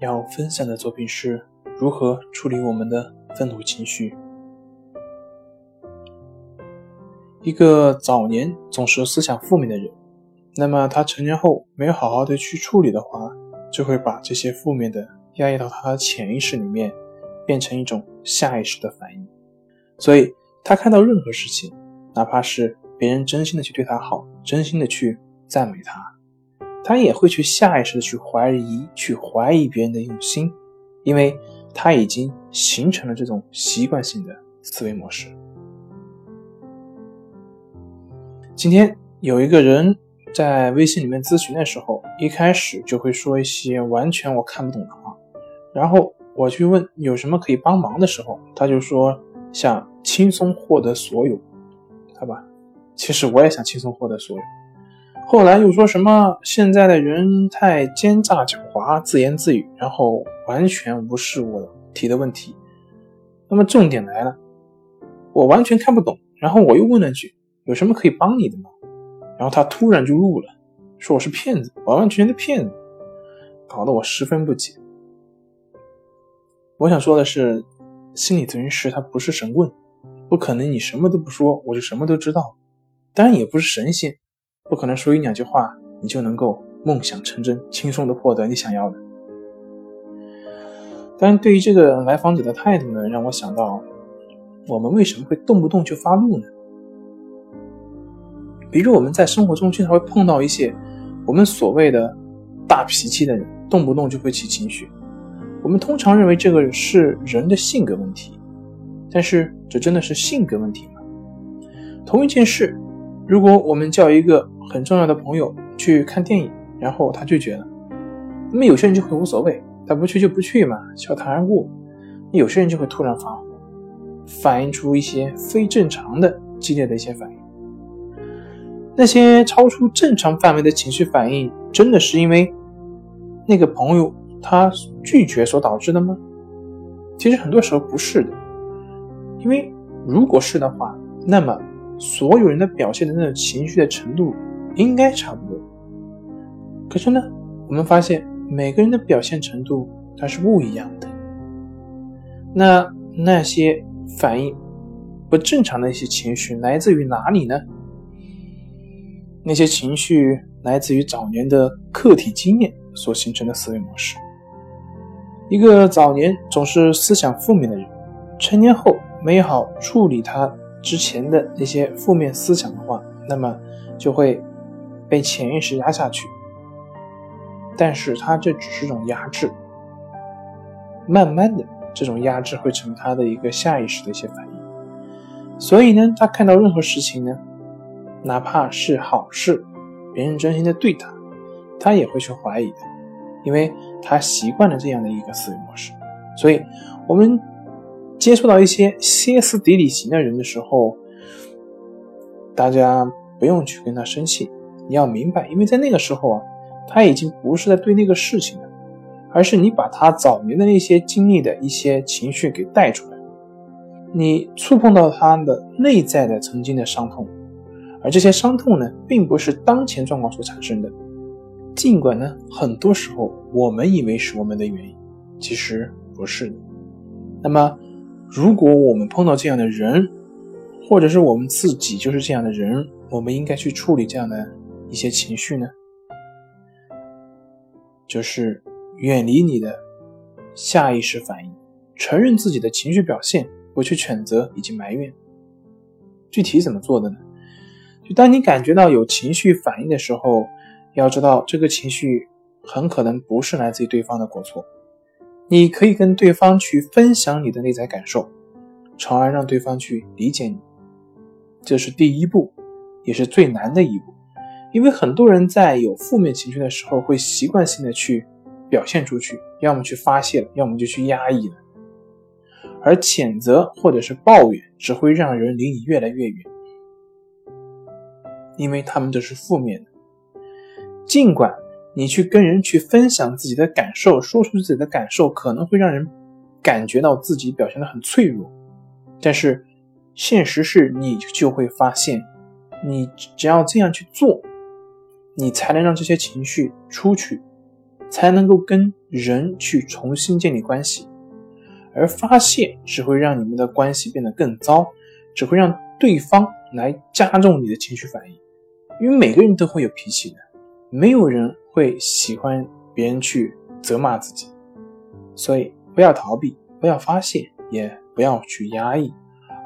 要分享的作品是如何处理我们的愤怒情绪。一个早年总是思想负面的人，那么他成年后没有好好的去处理的话，就会把这些负面的压抑到他的潜意识里面，变成一种下意识的反应。所以，他看到任何事情，哪怕是别人真心的去对他好，真心的去赞美他。他也会去下意识的去怀疑，去怀疑别人的用心，因为他已经形成了这种习惯性的思维模式。今天有一个人在微信里面咨询的时候，一开始就会说一些完全我看不懂的话，然后我去问有什么可以帮忙的时候，他就说想轻松获得所有，好吧？其实我也想轻松获得所有。后来又说什么现在的人太奸诈狡猾，自言自语，然后完全无视我提的问题。那么重点来了，我完全看不懂。然后我又问了句：“有什么可以帮你的吗？”然后他突然就怒了，说我是骗子，完完全全的骗子，搞得我十分不解。我想说的是，心理咨询师他不是神棍，不可能你什么都不说我就什么都知道，当然也不是神仙。不可能说一两句话，你就能够梦想成真，轻松的获得你想要的。但对于这个来访者的态度呢，让我想到，我们为什么会动不动就发怒呢？比如我们在生活中经常会碰到一些我们所谓的大脾气的人，动不动就会起情绪。我们通常认为这个是人的性格问题，但是这真的是性格问题吗？同一件事。如果我们叫一个很重要的朋友去看电影，然后他拒绝了，那么有些人就会无所谓，他不去就不去嘛，笑谈而过。有些人就会突然发火，反映出一些非正常的激烈的一些反应。那些超出正常范围的情绪反应，真的是因为那个朋友他拒绝所导致的吗？其实很多时候不是的，因为如果是的话，那么。所有人的表现的那种情绪的程度应该差不多，可是呢，我们发现每个人的表现程度它是不一样的。那那些反应不正常的一些情绪来自于哪里呢？那些情绪来自于早年的客体经验所形成的思维模式。一个早年总是思想负面的人，成年后没好处理他。之前的那些负面思想的话，那么就会被潜意识压下去。但是他这只是种压制，慢慢的这种压制会成他的一个下意识的一些反应。所以呢，他看到任何事情呢，哪怕是好事，别人真心的对他，他也会去怀疑的，因为他习惯了这样的一个思维模式。所以，我们。接触到一些歇斯底里型的人的时候，大家不用去跟他生气。你要明白，因为在那个时候啊，他已经不是在对那个事情了，而是你把他早年的那些经历的一些情绪给带出来，你触碰到他的内在的曾经的伤痛，而这些伤痛呢，并不是当前状况所产生的。尽管呢，很多时候我们以为是我们的原因，其实不是的。那么。如果我们碰到这样的人，或者是我们自己就是这样的人，我们应该去处理这样的一些情绪呢？就是远离你的下意识反应，承认自己的情绪表现，不去谴责以及埋怨。具体怎么做的呢？就当你感觉到有情绪反应的时候，要知道这个情绪很可能不是来自于对方的过错。你可以跟对方去分享你的内在感受，从而让对方去理解你。这是第一步，也是最难的一步。因为很多人在有负面情绪的时候，会习惯性的去表现出去，要么去发泄了，要么就去压抑了。而谴责或者是抱怨只会让人离你越来越远，因为他们都是负面的。尽管你去跟人去分享自己的感受，说出自己的感受，可能会让人感觉到自己表现的很脆弱，但是现实是你就会发现，你只要这样去做，你才能让这些情绪出去，才能够跟人去重新建立关系。而发泄只会让你们的关系变得更糟，只会让对方来加重你的情绪反应。因为每个人都会有脾气的，没有人会喜欢别人去责骂自己，所以不要逃避，不要发泄，也不要去压抑，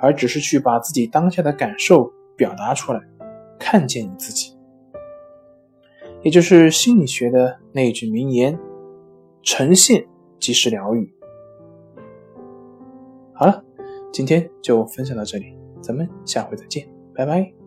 而只是去把自己当下的感受表达出来，看见你自己，也就是心理学的那句名言：诚信即是疗愈。好了，今天就分享到这里，咱们下回再见，拜拜。